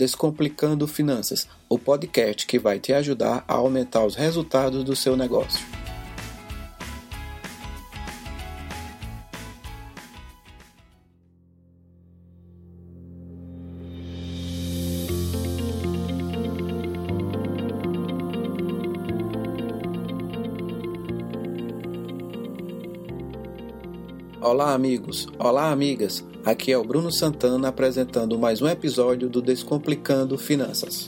Descomplicando Finanças, o podcast que vai te ajudar a aumentar os resultados do seu negócio. Olá, amigos! Olá, amigas! Aqui é o Bruno Santana apresentando mais um episódio do Descomplicando Finanças.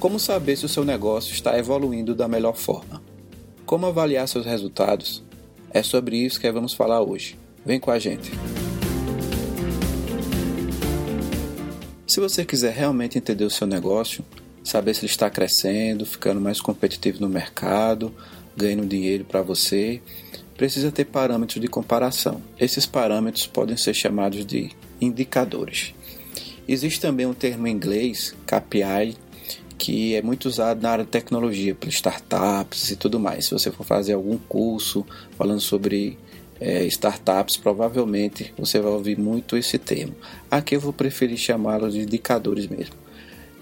Como saber se o seu negócio está evoluindo da melhor forma? Como avaliar seus resultados? É sobre isso que vamos falar hoje. Vem com a gente. Se você quiser realmente entender o seu negócio, saber se ele está crescendo, ficando mais competitivo no mercado, ganhando dinheiro para você, precisa ter parâmetros de comparação. Esses parâmetros podem ser chamados de indicadores. Existe também um termo em inglês, KPI, que é muito usado na área de tecnologia, por startups e tudo mais. Se você for fazer algum curso falando sobre é, startups, provavelmente você vai ouvir muito esse termo. Aqui eu vou preferir chamá-lo de indicadores mesmo.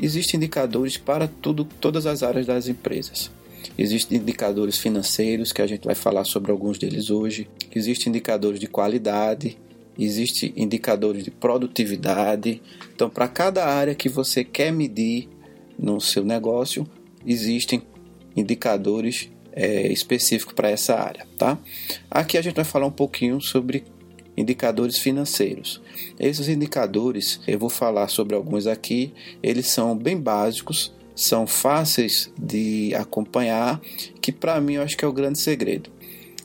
Existem indicadores para tudo, todas as áreas das empresas. Existem indicadores financeiros, que a gente vai falar sobre alguns deles hoje. Existem indicadores de qualidade, existem indicadores de produtividade. Então, para cada área que você quer medir no seu negócio, existem indicadores é, específico para essa área, tá? Aqui a gente vai falar um pouquinho sobre indicadores financeiros. Esses indicadores, eu vou falar sobre alguns aqui, eles são bem básicos, são fáceis de acompanhar, que para mim eu acho que é o grande segredo.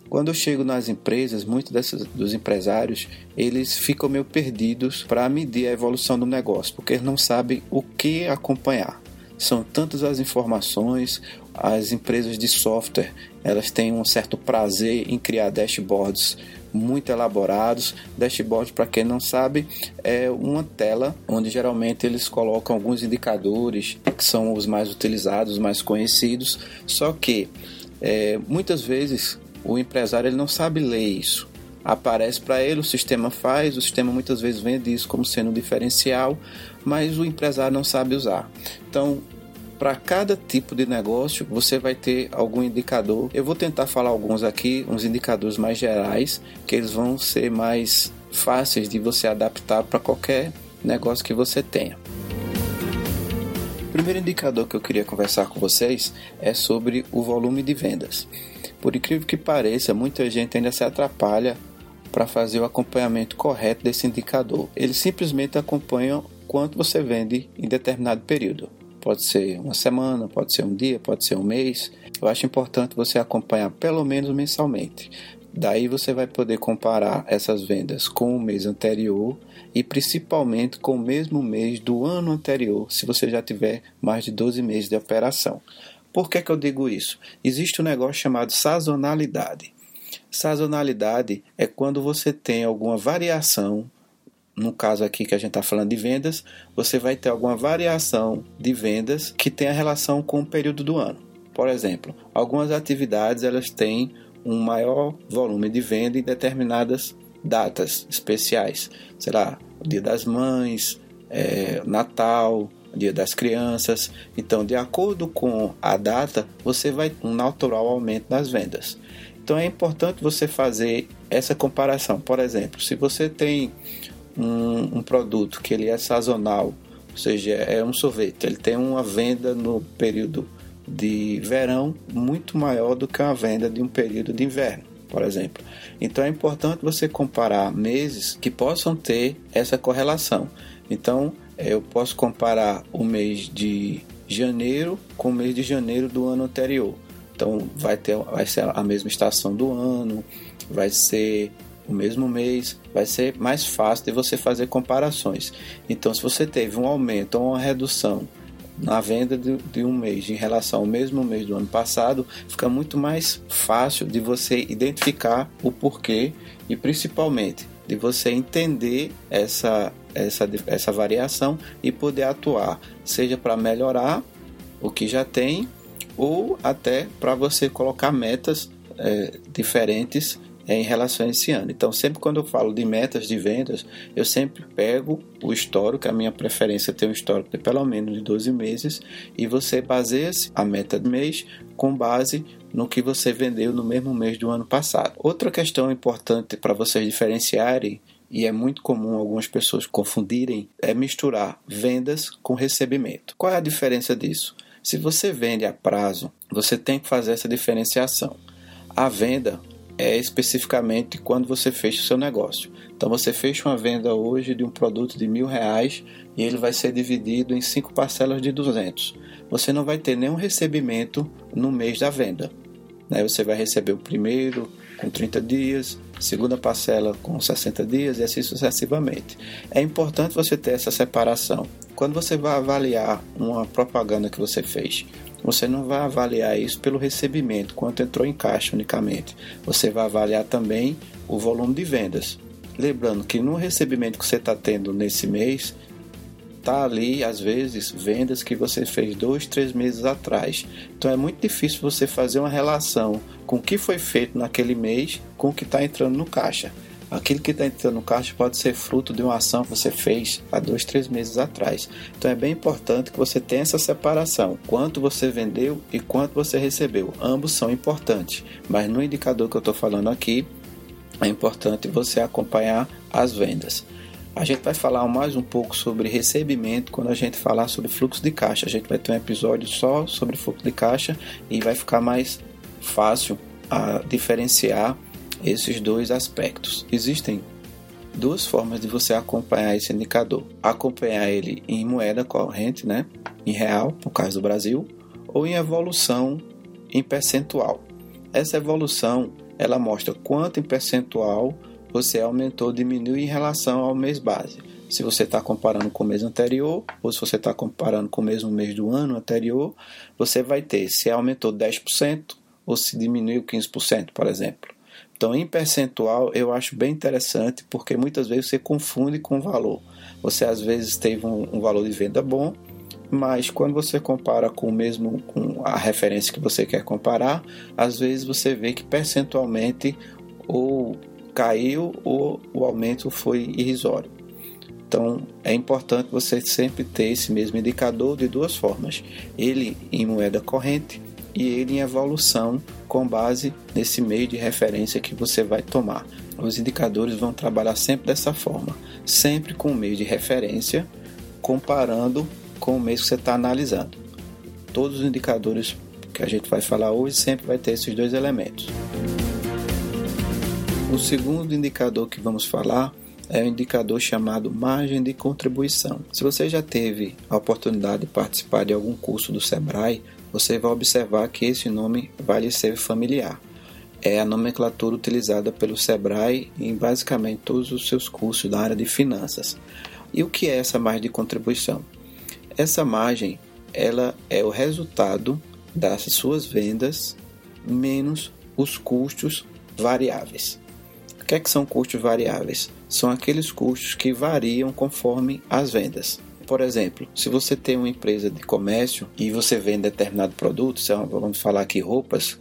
Quando eu chego nas empresas, muitos desses, dos empresários, eles ficam meio perdidos para medir a evolução do negócio, porque eles não sabem o que acompanhar. São tantas as informações, as empresas de software elas têm um certo prazer em criar dashboards muito elaborados. Dashboard, para quem não sabe, é uma tela onde geralmente eles colocam alguns indicadores que são os mais utilizados, os mais conhecidos. Só que é, muitas vezes o empresário ele não sabe ler isso. Aparece para ele, o sistema faz, o sistema muitas vezes vende isso como sendo um diferencial, mas o empresário não sabe usar. Então, para cada tipo de negócio, você vai ter algum indicador. Eu vou tentar falar alguns aqui, uns indicadores mais gerais, que eles vão ser mais fáceis de você adaptar para qualquer negócio que você tenha. O primeiro indicador que eu queria conversar com vocês é sobre o volume de vendas. Por incrível que pareça, muita gente ainda se atrapalha para fazer o acompanhamento correto desse indicador. Eles simplesmente acompanham quanto você vende em determinado período. Pode ser uma semana, pode ser um dia, pode ser um mês. Eu acho importante você acompanhar pelo menos mensalmente. Daí você vai poder comparar essas vendas com o mês anterior e principalmente com o mesmo mês do ano anterior, se você já tiver mais de 12 meses de operação. Por que, que eu digo isso? Existe um negócio chamado sazonalidade. Sazonalidade é quando você tem alguma variação no caso aqui que a gente está falando de vendas, você vai ter alguma variação de vendas que tem a relação com o período do ano. Por exemplo, algumas atividades elas têm um maior volume de venda em determinadas datas especiais, sei lá, o Dia das Mães, é, Natal, Dia das Crianças. Então, de acordo com a data, você vai ter um natural aumento nas vendas. Então, é importante você fazer essa comparação. Por exemplo, se você tem um, um produto que ele é sazonal, ou seja, é um sorvete, ele tem uma venda no período de verão muito maior do que uma venda de um período de inverno, por exemplo. Então é importante você comparar meses que possam ter essa correlação. Então eu posso comparar o mês de janeiro com o mês de janeiro do ano anterior. Então vai ter vai ser a mesma estação do ano, vai ser o mesmo mês, vai ser mais fácil de você fazer comparações. Então, se você teve um aumento ou uma redução na venda de, de, um mês em relação ao mesmo mês do ano passado, fica muito mais fácil de você identificar o porquê e principalmente de você entender essa essa, essa variação e poder atuar, seja para melhorar o que já tem ou até para você colocar metas é, diferentes em relação a esse ano. Então, sempre quando eu falo de metas de vendas, eu sempre pego o histórico, a minha preferência é ter um histórico de pelo menos de 12 meses, e você baseia a meta do mês com base no que você vendeu no mesmo mês do ano passado. Outra questão importante para vocês diferenciarem e é muito comum algumas pessoas confundirem é misturar vendas com recebimento. Qual é a diferença disso? Se você vende a prazo, você tem que fazer essa diferenciação. A venda é especificamente quando você fecha o seu negócio. Então você fecha uma venda hoje de um produto de mil reais e ele vai ser dividido em cinco parcelas de 200. Você não vai ter nenhum recebimento no mês da venda. Né? Você vai receber o primeiro com 30 dias, segunda parcela com 60 dias e assim sucessivamente. É importante você ter essa separação. Quando você vai avaliar uma propaganda que você fez, você não vai avaliar isso pelo recebimento, quanto entrou em caixa unicamente. Você vai avaliar também o volume de vendas. Lembrando que no recebimento que você está tendo nesse mês, está ali, às vezes, vendas que você fez dois, três meses atrás. Então é muito difícil você fazer uma relação com o que foi feito naquele mês com o que está entrando no caixa. Aquilo que está entrando no caixa pode ser fruto de uma ação que você fez há dois, três meses atrás. Então é bem importante que você tenha essa separação: quanto você vendeu e quanto você recebeu. Ambos são importantes, mas no indicador que eu estou falando aqui, é importante você acompanhar as vendas. A gente vai falar mais um pouco sobre recebimento quando a gente falar sobre fluxo de caixa. A gente vai ter um episódio só sobre fluxo de caixa e vai ficar mais fácil a diferenciar esses dois aspectos. Existem duas formas de você acompanhar esse indicador: acompanhar ele em moeda corrente, né, em real, no caso do Brasil, ou em evolução em percentual. Essa evolução ela mostra quanto em percentual você aumentou ou diminuiu em relação ao mês base. Se você está comparando com o mês anterior, ou se você está comparando com o mesmo mês do ano anterior, você vai ter se aumentou 10% ou se diminuiu 15%, por exemplo. Então, em percentual, eu acho bem interessante porque muitas vezes você confunde com o valor. Você às vezes teve um, um valor de venda bom, mas quando você compara com o mesmo com a referência que você quer comparar, às vezes você vê que percentualmente ou caiu ou o aumento foi irrisório. Então é importante você sempre ter esse mesmo indicador de duas formas: ele em moeda corrente e ele em evolução com base nesse meio de referência que você vai tomar. Os indicadores vão trabalhar sempre dessa forma, sempre com o meio de referência, comparando com o mês que você está analisando. Todos os indicadores que a gente vai falar hoje sempre vai ter esses dois elementos. O segundo indicador que vamos falar é o um indicador chamado margem de contribuição. Se você já teve a oportunidade de participar de algum curso do Sebrae, você vai observar que esse nome vai lhe ser familiar. É a nomenclatura utilizada pelo Sebrae em basicamente todos os seus cursos da área de finanças. E o que é essa margem de contribuição? Essa margem ela é o resultado das suas vendas menos os custos variáveis. O que, é que são custos variáveis? São aqueles custos que variam conforme as vendas. Por exemplo, se você tem uma empresa de comércio e você vende determinado produto, vamos falar aqui roupas,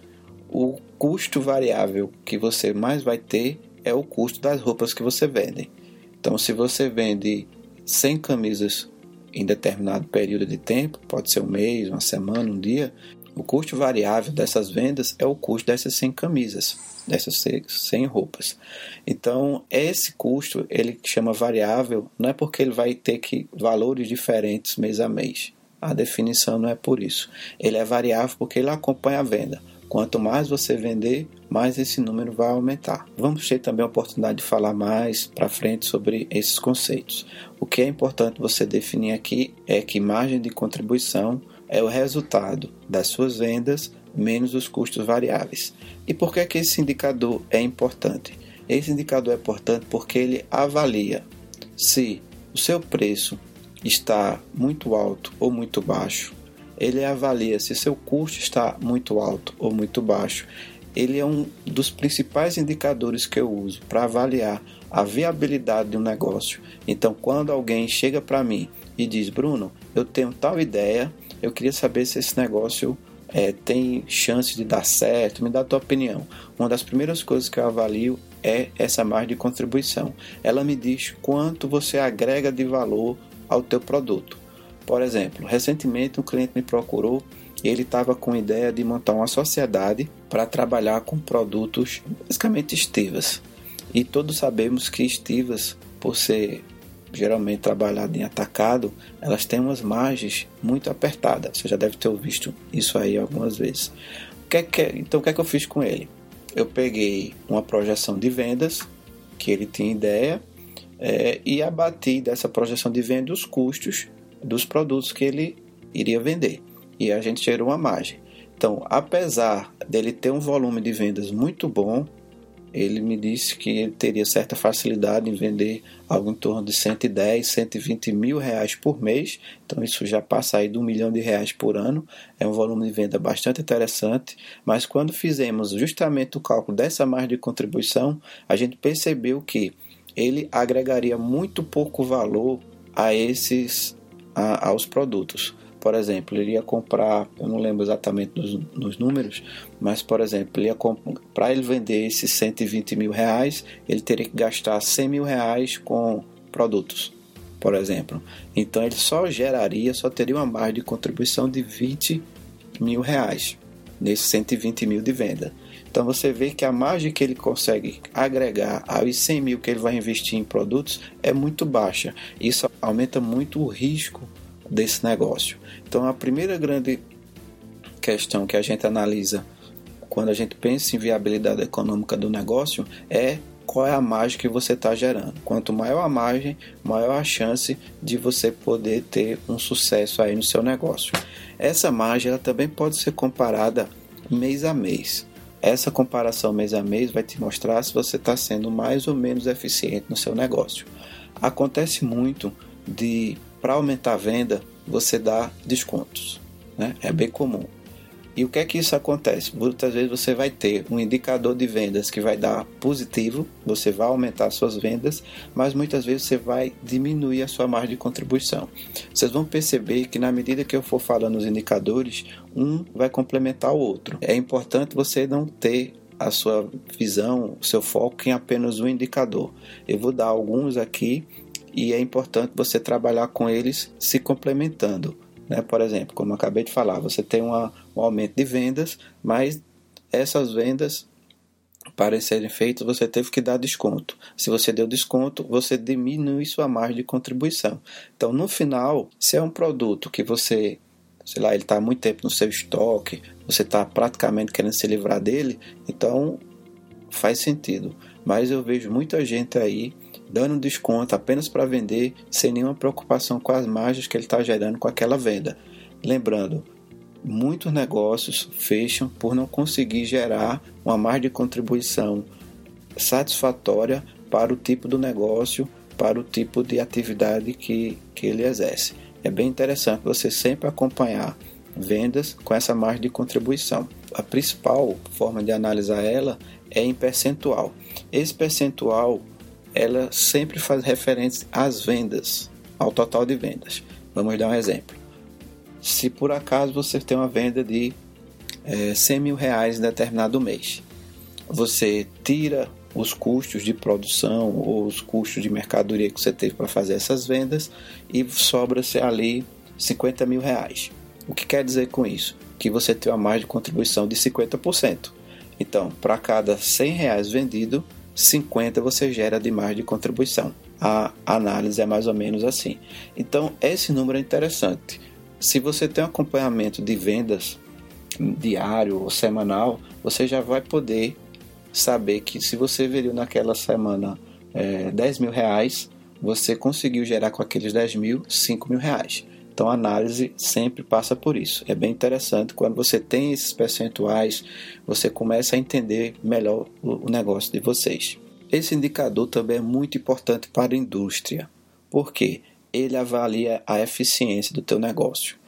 o custo variável que você mais vai ter é o custo das roupas que você vende. Então, se você vende 100 camisas em determinado período de tempo, pode ser um mês, uma semana, um dia, o custo variável dessas vendas é o custo dessas 100 camisas, dessas 100 roupas. Então, esse custo, ele chama variável, não é porque ele vai ter que valores diferentes mês a mês. A definição não é por isso. Ele é variável porque ele acompanha a venda. Quanto mais você vender, mais esse número vai aumentar. Vamos ter também a oportunidade de falar mais para frente sobre esses conceitos. O que é importante você definir aqui é que margem de contribuição é o resultado das suas vendas menos os custos variáveis. E por que, é que esse indicador é importante? Esse indicador é importante porque ele avalia se o seu preço está muito alto ou muito baixo. Ele avalia se seu custo está muito alto ou muito baixo. ele é um dos principais indicadores que eu uso para avaliar a viabilidade de um negócio. Então, quando alguém chega para mim e diz: Bruno, eu tenho tal ideia, eu queria saber se esse negócio é, tem chance de dar certo, me dá a tua opinião. Uma das primeiras coisas que eu avalio é essa margem de contribuição. Ela me diz quanto você agrega de valor ao teu produto. Por exemplo, recentemente um cliente me procurou e ele estava com a ideia de montar uma sociedade para trabalhar com produtos basicamente estivas. E todos sabemos que estivas, por ser geralmente trabalhada em atacado, elas têm umas margens muito apertadas. Você já deve ter visto isso aí algumas vezes. Que é que, então, o que é que eu fiz com ele? Eu peguei uma projeção de vendas que ele tinha ideia é, e abati dessa projeção de venda os custos dos produtos que ele iria vender. E a gente gerou uma margem. Então, apesar dele ter um volume de vendas muito bom, ele me disse que ele teria certa facilidade em vender algo em torno de 110, 120 mil reais por mês. Então isso já passa aí de um milhão de reais por ano. É um volume de venda bastante interessante. Mas quando fizemos justamente o cálculo dessa margem de contribuição, a gente percebeu que ele agregaria muito pouco valor a esses a, aos produtos. Por exemplo, ele ia comprar, eu não lembro exatamente nos, nos números, mas por exemplo, ele para ele vender esses 120 mil reais, ele teria que gastar 100 mil reais com produtos, por exemplo. Então ele só geraria, só teria uma margem de contribuição de 20 mil reais nesses 120 mil de venda. Então você vê que a margem que ele consegue agregar aos 100 mil que ele vai investir em produtos é muito baixa. Isso aumenta muito o risco desse negócio. Então, a primeira grande questão que a gente analisa quando a gente pensa em viabilidade econômica do negócio é qual é a margem que você está gerando. Quanto maior a margem, maior a chance de você poder ter um sucesso aí no seu negócio. Essa margem ela também pode ser comparada mês a mês. Essa comparação mês a mês vai te mostrar se você está sendo mais ou menos eficiente no seu negócio. Acontece muito de para aumentar a venda, você dá descontos. Né? É bem comum. E o que é que isso acontece? Muitas vezes você vai ter um indicador de vendas que vai dar positivo, você vai aumentar suas vendas, mas muitas vezes você vai diminuir a sua margem de contribuição. Vocês vão perceber que na medida que eu for falando os indicadores, um vai complementar o outro. É importante você não ter a sua visão, o seu foco em apenas um indicador. Eu vou dar alguns aqui e é importante você trabalhar com eles se complementando. Né? Por exemplo, como eu acabei de falar, você tem uma, um aumento de vendas, mas essas vendas para serem feitas você teve que dar desconto. Se você deu desconto, você diminui sua margem de contribuição. Então, no final, se é um produto que você, sei lá, ele está há muito tempo no seu estoque, você está praticamente querendo se livrar dele, então faz sentido. Mas eu vejo muita gente aí dando desconto apenas para vender, sem nenhuma preocupação com as margens que ele está gerando com aquela venda. Lembrando, muitos negócios fecham por não conseguir gerar uma margem de contribuição satisfatória para o tipo do negócio, para o tipo de atividade que, que ele exerce. É bem interessante você sempre acompanhar vendas com essa margem de contribuição. A principal forma de analisar ela é em percentual. Esse percentual ela sempre faz referência às vendas, ao total de vendas. Vamos dar um exemplo. Se por acaso você tem uma venda de é, 100 mil reais em determinado mês, você tira os custos de produção ou os custos de mercadoria que você teve para fazer essas vendas e sobra-se ali 50 mil reais. O que quer dizer com isso? Que você tem uma margem de contribuição de 50%. Então, para cada 100 reais vendido, 50 você gera de margem de contribuição. A análise é mais ou menos assim. Então, esse número é interessante. Se você tem um acompanhamento de vendas diário ou semanal, você já vai poder saber que se você vendeu naquela semana é, 10 mil reais, você conseguiu gerar com aqueles 10 mil 5 mil reais. Então a análise sempre passa por isso. É bem interessante quando você tem esses percentuais, você começa a entender melhor o negócio de vocês. Esse indicador também é muito importante para a indústria, porque ele avalia a eficiência do teu negócio.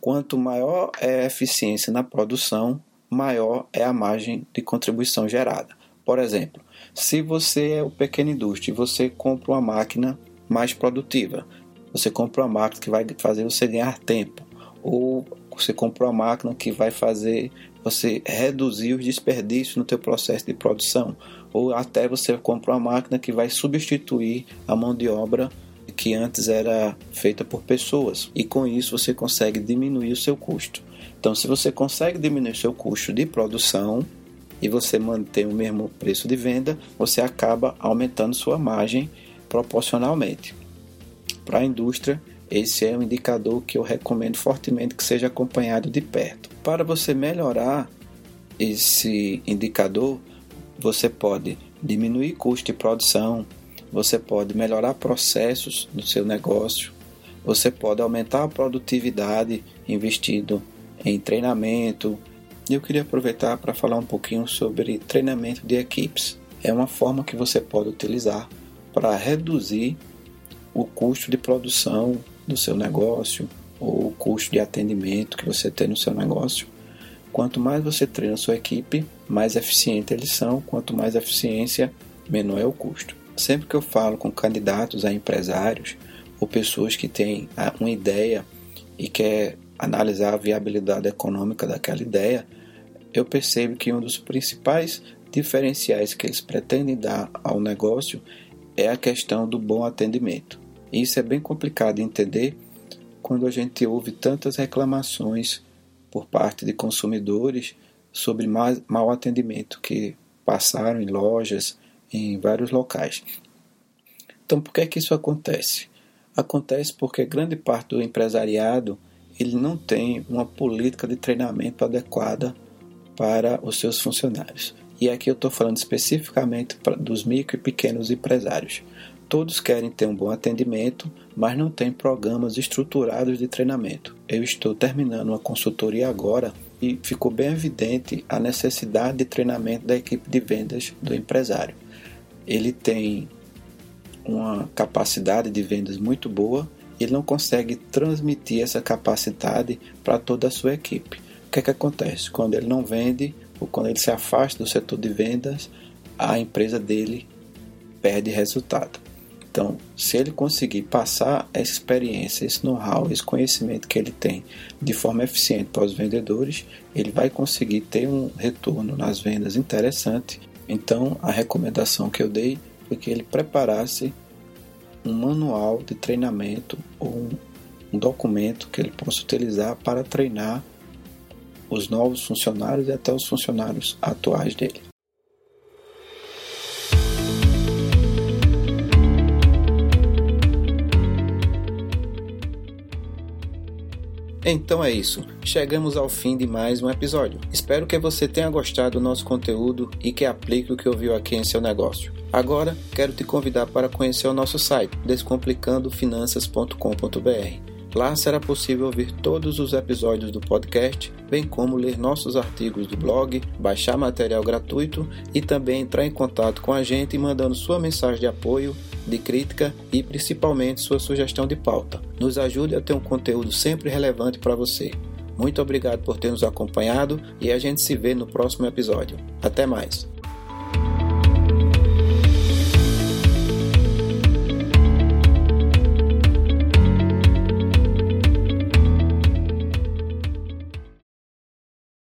Quanto maior é a eficiência na produção, maior é a margem de contribuição gerada. Por exemplo, se você é o pequeno indústria e você compra uma máquina mais produtiva, você compra uma máquina que vai fazer você ganhar tempo, ou você compra uma máquina que vai fazer você reduzir os desperdícios no teu processo de produção, ou até você compra uma máquina que vai substituir a mão de obra que antes era feita por pessoas, e com isso você consegue diminuir o seu custo. Então, se você consegue diminuir o seu custo de produção e você mantém o mesmo preço de venda, você acaba aumentando sua margem proporcionalmente. Para a indústria, esse é um indicador que eu recomendo fortemente que seja acompanhado de perto. Para você melhorar esse indicador, você pode diminuir custo de produção, você pode melhorar processos do seu negócio, você pode aumentar a produtividade investindo em treinamento. Eu queria aproveitar para falar um pouquinho sobre treinamento de equipes. É uma forma que você pode utilizar para reduzir o custo de produção do seu negócio ou o custo de atendimento que você tem no seu negócio. Quanto mais você treina a sua equipe, mais eficiente eles são. Quanto mais eficiência, menor é o custo. Sempre que eu falo com candidatos a empresários ou pessoas que têm uma ideia e quer analisar a viabilidade econômica daquela ideia, eu percebo que um dos principais diferenciais que eles pretendem dar ao negócio é a questão do bom atendimento. Isso é bem complicado de entender quando a gente ouve tantas reclamações por parte de consumidores sobre mau atendimento que passaram em lojas, em vários locais. Então, por que é que isso acontece? Acontece porque grande parte do empresariado ele não tem uma política de treinamento adequada para os seus funcionários. E aqui eu estou falando especificamente dos micro e pequenos empresários. Todos querem ter um bom atendimento, mas não têm programas estruturados de treinamento. Eu estou terminando uma consultoria agora e ficou bem evidente a necessidade de treinamento da equipe de vendas do empresário. Ele tem uma capacidade de vendas muito boa, ele não consegue transmitir essa capacidade para toda a sua equipe. O que é que acontece? Quando ele não vende ou quando ele se afasta do setor de vendas, a empresa dele perde resultado. Então, se ele conseguir passar essa experiência, esse know-how, esse conhecimento que ele tem de forma eficiente para os vendedores, ele vai conseguir ter um retorno nas vendas interessante. Então, a recomendação que eu dei foi que ele preparasse um manual de treinamento ou um documento que ele possa utilizar para treinar os novos funcionários e até os funcionários atuais dele. Então é isso, chegamos ao fim de mais um episódio. Espero que você tenha gostado do nosso conteúdo e que aplique o que ouviu aqui em seu negócio. Agora, quero te convidar para conhecer o nosso site descomplicandofinanças.com.br. Lá será possível ouvir todos os episódios do podcast, bem como ler nossos artigos do blog, baixar material gratuito e também entrar em contato com a gente mandando sua mensagem de apoio de crítica e principalmente sua sugestão de pauta. Nos ajude a ter um conteúdo sempre relevante para você. Muito obrigado por ter nos acompanhado e a gente se vê no próximo episódio. Até mais!